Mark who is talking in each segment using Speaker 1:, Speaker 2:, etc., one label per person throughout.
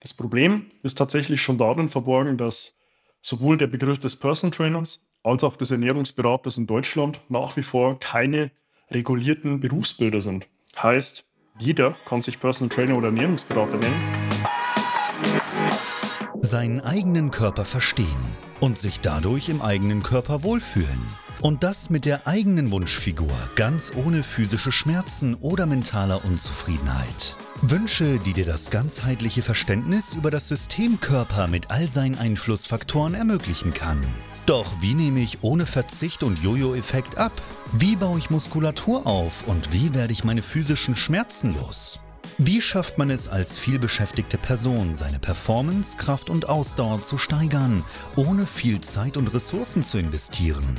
Speaker 1: Das Problem ist tatsächlich schon darin verborgen, dass sowohl der Begriff des Personal Trainers als auch des Ernährungsberaters in Deutschland nach wie vor keine regulierten Berufsbilder sind. Heißt, jeder kann sich Personal Trainer oder Ernährungsberater nennen.
Speaker 2: Seinen eigenen Körper verstehen und sich dadurch im eigenen Körper wohlfühlen. Und das mit der eigenen Wunschfigur, ganz ohne physische Schmerzen oder mentaler Unzufriedenheit. Wünsche, die dir das ganzheitliche Verständnis über das System Körper mit all seinen Einflussfaktoren ermöglichen kann. Doch wie nehme ich ohne Verzicht und Jojo-Effekt ab? Wie baue ich Muskulatur auf und wie werde ich meine physischen Schmerzen los? Wie schafft man es als vielbeschäftigte Person, seine Performance, Kraft und Ausdauer zu steigern, ohne viel Zeit und Ressourcen zu investieren?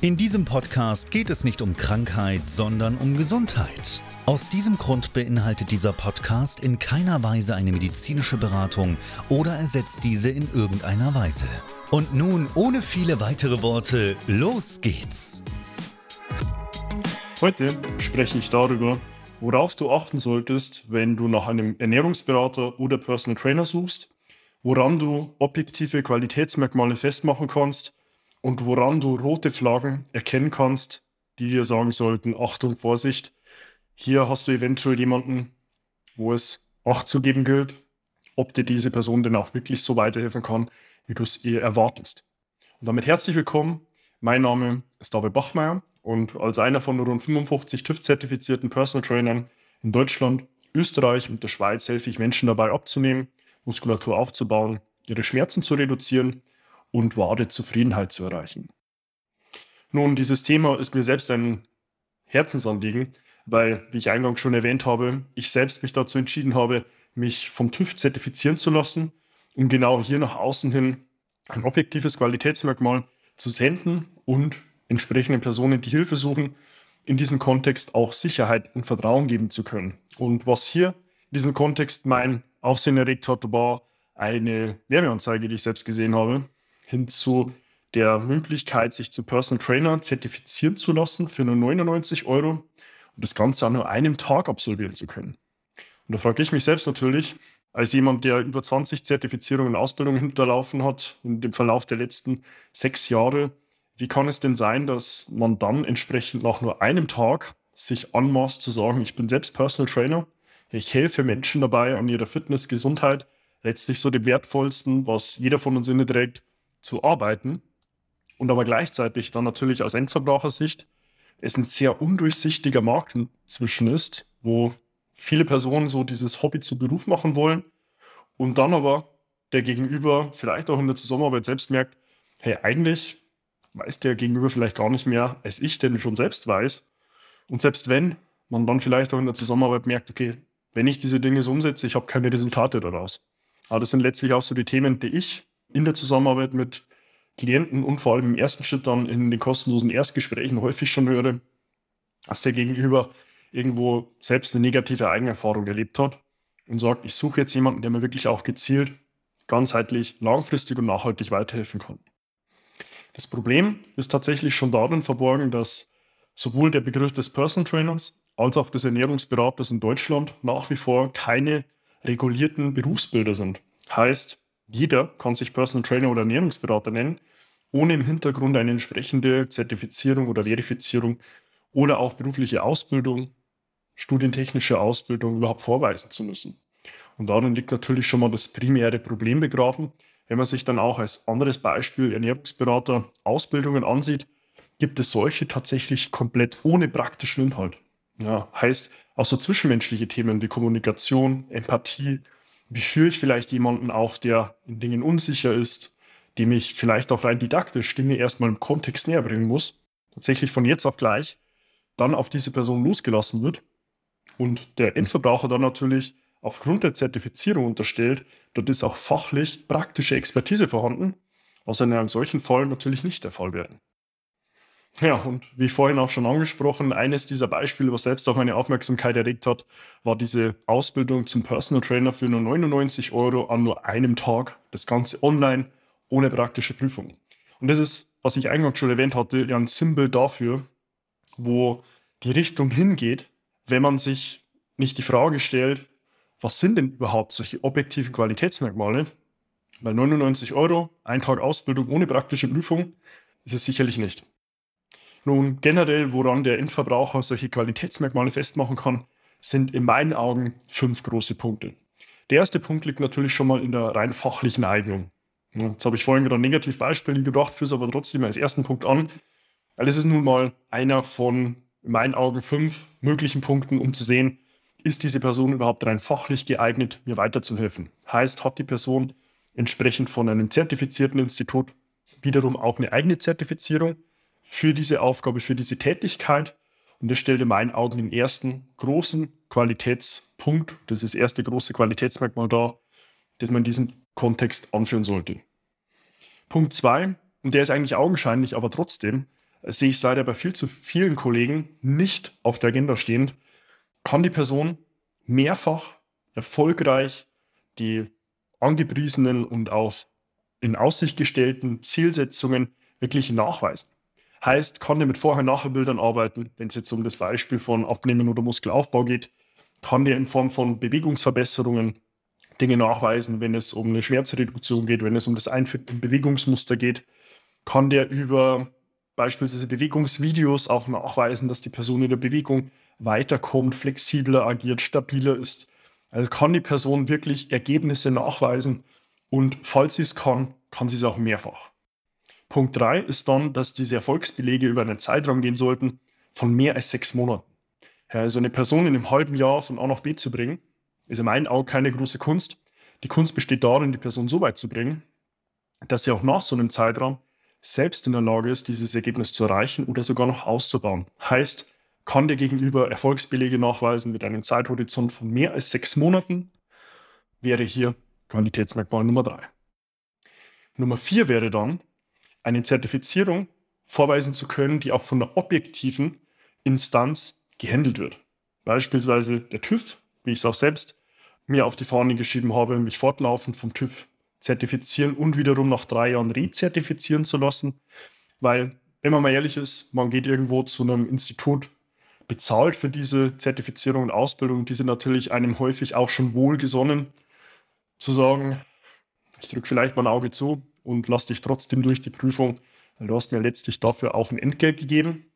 Speaker 2: In diesem Podcast geht es nicht um Krankheit, sondern um Gesundheit. Aus diesem Grund beinhaltet dieser Podcast in keiner Weise eine medizinische Beratung oder ersetzt diese in irgendeiner Weise. Und nun, ohne viele weitere Worte, los geht's!
Speaker 1: Heute spreche ich darüber, worauf du achten solltest, wenn du nach einem Ernährungsberater oder Personal Trainer suchst, woran du objektive Qualitätsmerkmale festmachen kannst und woran du rote Flaggen erkennen kannst, die dir sagen sollten, Achtung, Vorsicht, hier hast du eventuell jemanden, wo es Acht zu geben gilt, ob dir diese Person denn auch wirklich so weiterhelfen kann, wie du es ihr erwartest. Und damit herzlich willkommen. Mein Name ist David Bachmeier und als einer von rund 55 TÜV-zertifizierten Personal Trainern in Deutschland, Österreich und der Schweiz helfe ich Menschen dabei abzunehmen, Muskulatur aufzubauen, ihre Schmerzen zu reduzieren und wahre Zufriedenheit zu erreichen. Nun, dieses Thema ist mir selbst ein Herzensanliegen, weil, wie ich eingangs schon erwähnt habe, ich selbst mich dazu entschieden habe, mich vom TÜV zertifizieren zu lassen, um genau hier nach außen hin ein objektives Qualitätsmerkmal zu senden und entsprechenden Personen, die Hilfe suchen, in diesem Kontext auch Sicherheit und Vertrauen geben zu können. Und was hier in diesem Kontext mein Aufsehen erregt hat, war eine Werbeanzeige, die ich selbst gesehen habe, hin zu der Möglichkeit, sich zu Personal Trainer zertifizieren zu lassen für nur 99 Euro und das Ganze an nur einem Tag absolvieren zu können. Und da frage ich mich selbst natürlich, als jemand, der über 20 Zertifizierungen und Ausbildungen hinterlaufen hat, in dem Verlauf der letzten sechs Jahre, wie kann es denn sein, dass man dann entsprechend nach nur einem Tag sich anmaßt zu sagen, ich bin selbst Personal Trainer, ich helfe Menschen dabei an ihrer Fitness, Gesundheit, letztlich so dem wertvollsten, was jeder von uns inne trägt, zu arbeiten und aber gleichzeitig dann natürlich aus Endverbrauchersicht es ein sehr undurchsichtiger Markt inzwischen ist, wo viele Personen so dieses Hobby zu Beruf machen wollen und dann aber der Gegenüber vielleicht auch in der Zusammenarbeit selbst merkt, hey, eigentlich weiß der Gegenüber vielleicht gar nicht mehr, als ich denn schon selbst weiß. Und selbst wenn man dann vielleicht auch in der Zusammenarbeit merkt, okay, wenn ich diese Dinge so umsetze, ich habe keine Resultate daraus. Aber das sind letztlich auch so die Themen, die ich in der Zusammenarbeit mit Klienten und vor allem im ersten Schritt dann in den kostenlosen Erstgesprächen häufig schon höre, dass der Gegenüber irgendwo selbst eine negative Eigenerfahrung erlebt hat und sagt, ich suche jetzt jemanden, der mir wirklich auch gezielt, ganzheitlich, langfristig und nachhaltig weiterhelfen kann. Das Problem ist tatsächlich schon darin verborgen, dass sowohl der Begriff des Personal Trainers als auch des Ernährungsberaters in Deutschland nach wie vor keine regulierten Berufsbilder sind. Heißt, jeder kann sich Personal Trainer oder Ernährungsberater nennen, ohne im Hintergrund eine entsprechende Zertifizierung oder Verifizierung oder auch berufliche Ausbildung, studientechnische Ausbildung überhaupt vorweisen zu müssen. Und darin liegt natürlich schon mal das primäre Problem begraben. Wenn man sich dann auch als anderes Beispiel Ernährungsberater Ausbildungen ansieht, gibt es solche tatsächlich komplett ohne praktischen Inhalt. Ja, heißt auch so zwischenmenschliche Themen wie Kommunikation, Empathie, wie führe ich vielleicht jemanden auf, der in Dingen unsicher ist, dem ich vielleicht auch rein didaktisch Dinge erstmal im Kontext näher bringen muss, tatsächlich von jetzt auf gleich dann auf diese Person losgelassen wird und der Endverbraucher dann natürlich aufgrund der Zertifizierung unterstellt, dort ist auch fachlich praktische Expertise vorhanden, was in einem solchen Fall natürlich nicht der Fall wäre. Ja, und wie vorhin auch schon angesprochen, eines dieser Beispiele, was selbst auch meine Aufmerksamkeit erregt hat, war diese Ausbildung zum Personal Trainer für nur 99 Euro an nur einem Tag. Das Ganze online, ohne praktische Prüfung. Und das ist, was ich eingangs schon erwähnt hatte, ja ein Symbol dafür, wo die Richtung hingeht, wenn man sich nicht die Frage stellt, was sind denn überhaupt solche objektiven Qualitätsmerkmale? Weil 99 Euro, ein Tag Ausbildung ohne praktische Prüfung, ist es sicherlich nicht. Nun, generell, woran der Endverbraucher solche Qualitätsmerkmale festmachen kann, sind in meinen Augen fünf große Punkte. Der erste Punkt liegt natürlich schon mal in der rein fachlichen Eignung. Jetzt habe ich vorhin gerade Negativbeispiele gebracht, führe es aber trotzdem als ersten Punkt an, weil es ist nun mal einer von, in meinen Augen, fünf möglichen Punkten, um zu sehen, ist diese Person überhaupt rein fachlich geeignet, mir weiterzuhelfen. Heißt, hat die Person entsprechend von einem zertifizierten Institut wiederum auch eine eigene Zertifizierung für diese Aufgabe, für diese Tätigkeit. Und das stellt in meinen Augen den ersten großen Qualitätspunkt, das ist das erste große Qualitätsmerkmal dar, das man in diesem Kontext anführen sollte. Punkt zwei, und der ist eigentlich augenscheinlich, aber trotzdem sehe ich es leider bei viel zu vielen Kollegen nicht auf der Agenda stehend, kann die Person mehrfach erfolgreich die angepriesenen und auch in Aussicht gestellten Zielsetzungen wirklich nachweisen. Heißt, kann der mit Vorher-Nachher-Bildern arbeiten, wenn es jetzt um das Beispiel von Abnehmen oder Muskelaufbau geht, kann der in Form von Bewegungsverbesserungen Dinge nachweisen, wenn es um eine Schmerzreduktion geht, wenn es um das Einführen in Bewegungsmuster geht, kann der über beispielsweise Bewegungsvideos auch nachweisen, dass die Person in der Bewegung weiterkommt, flexibler agiert, stabiler ist. Also kann die Person wirklich Ergebnisse nachweisen und falls sie es kann, kann sie es auch mehrfach. Punkt 3 ist dann, dass diese Erfolgsbelege über einen Zeitraum gehen sollten von mehr als sechs Monaten. Ja, also eine Person in einem halben Jahr von A nach B zu bringen, ist in meinen Augen keine große Kunst. Die Kunst besteht darin, die Person so weit zu bringen, dass sie auch nach so einem Zeitraum selbst in der Lage ist, dieses Ergebnis zu erreichen oder sogar noch auszubauen. Heißt, kann der Gegenüber Erfolgsbelege nachweisen mit einem Zeithorizont von mehr als sechs Monaten, wäre hier Qualitätsmerkmal Nummer drei. Nummer vier wäre dann, eine Zertifizierung vorweisen zu können, die auch von der objektiven Instanz gehandelt wird. Beispielsweise der TÜV, wie ich es auch selbst mir auf die Fahne geschrieben habe, mich fortlaufend vom TÜV zertifizieren und wiederum nach drei Jahren rezertifizieren zu lassen. Weil, wenn man mal ehrlich ist, man geht irgendwo zu einem Institut, bezahlt für diese Zertifizierung und Ausbildung, die sind natürlich einem häufig auch schon wohlgesonnen, zu sagen, ich drücke vielleicht mal ein Auge zu und lass dich trotzdem durch die Prüfung, weil du hast mir letztlich dafür auch ein Entgelt gegeben.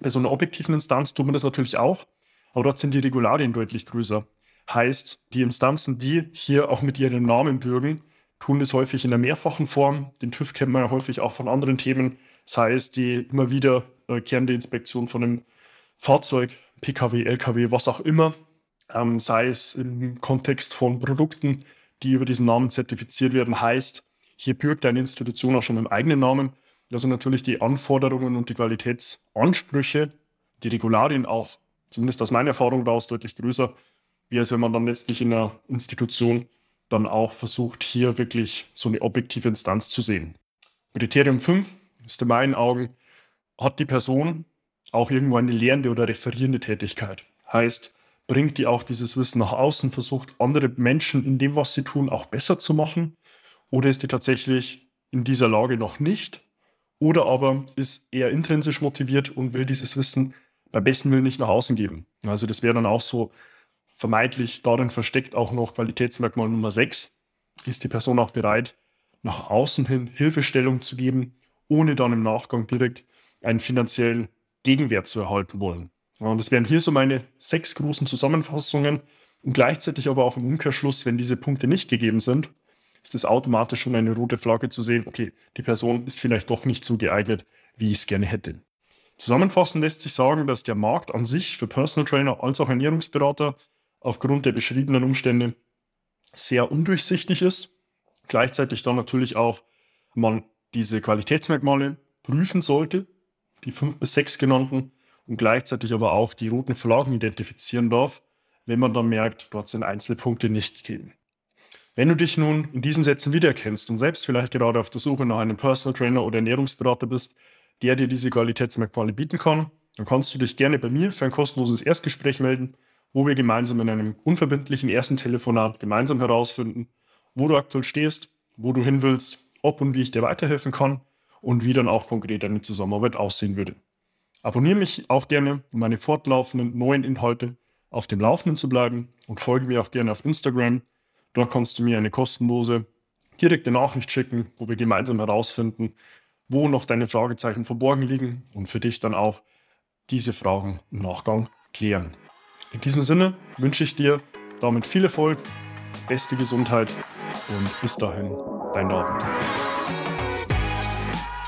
Speaker 1: Bei so einer objektiven Instanz tut man das natürlich auch, aber dort sind die Regularien deutlich größer. Heißt, die Instanzen, die hier auch mit ihrem Namen bürgen, tun das häufig in der mehrfachen Form. Den TÜV kennt man ja häufig auch von anderen Themen, sei es die immer wieder äh, kehrende Inspektion von einem Fahrzeug, PKW, LKW, was auch immer, ähm, sei es im Kontext von Produkten, die über diesen Namen zertifiziert werden, heißt, hier bürgt eine Institution auch schon im eigenen Namen. Also natürlich die Anforderungen und die Qualitätsansprüche, die Regularien auch, zumindest aus meiner Erfahrung daraus, deutlich größer, wie als wenn man dann letztlich in einer Institution dann auch versucht, hier wirklich so eine objektive Instanz zu sehen. Kriterium 5 ist in meinen Augen, hat die Person auch irgendwo eine lehrende oder referierende Tätigkeit. Heißt, bringt die auch dieses Wissen nach außen, versucht andere Menschen in dem, was sie tun, auch besser zu machen? Oder ist die tatsächlich in dieser Lage noch nicht? Oder aber ist eher intrinsisch motiviert und will dieses Wissen beim besten Willen nicht nach außen geben? Also das wäre dann auch so vermeintlich darin versteckt auch noch Qualitätsmerkmal Nummer 6. Ist die Person auch bereit, nach außen hin Hilfestellung zu geben, ohne dann im Nachgang direkt einen finanziellen Gegenwert zu erhalten wollen? Und das wären hier so meine sechs großen Zusammenfassungen und gleichzeitig aber auch im Umkehrschluss, wenn diese Punkte nicht gegeben sind, ist es automatisch schon eine rote Flagge zu sehen, okay, die Person ist vielleicht doch nicht so geeignet, wie ich es gerne hätte. Zusammenfassend lässt sich sagen, dass der Markt an sich für Personal Trainer als auch Ernährungsberater aufgrund der beschriebenen Umstände sehr undurchsichtig ist. Gleichzeitig dann natürlich auch man diese Qualitätsmerkmale prüfen sollte, die fünf bis sechs genannten, und gleichzeitig aber auch die roten Flaggen identifizieren darf, wenn man dann merkt, dort sind Einzelpunkte nicht gegeben. Wenn du dich nun in diesen Sätzen wiedererkennst und selbst vielleicht gerade auf der Suche nach einem Personal Trainer oder Ernährungsberater bist, der dir diese Qualitätsmerkmale bieten kann, dann kannst du dich gerne bei mir für ein kostenloses Erstgespräch melden, wo wir gemeinsam in einem unverbindlichen ersten Telefonat gemeinsam herausfinden, wo du aktuell stehst, wo du hin willst, ob und wie ich dir weiterhelfen kann und wie dann auch konkret deine Zusammenarbeit aussehen würde. Abonniere mich auch gerne, um meine fortlaufenden neuen Inhalte auf dem Laufenden zu bleiben und folge mir auch gerne auf Instagram. Dort kannst du mir eine kostenlose direkte Nachricht schicken, wo wir gemeinsam herausfinden, wo noch deine Fragezeichen verborgen liegen und für dich dann auch diese Fragen im Nachgang klären. In diesem Sinne wünsche ich dir damit viel Erfolg, beste Gesundheit und bis dahin, dein David.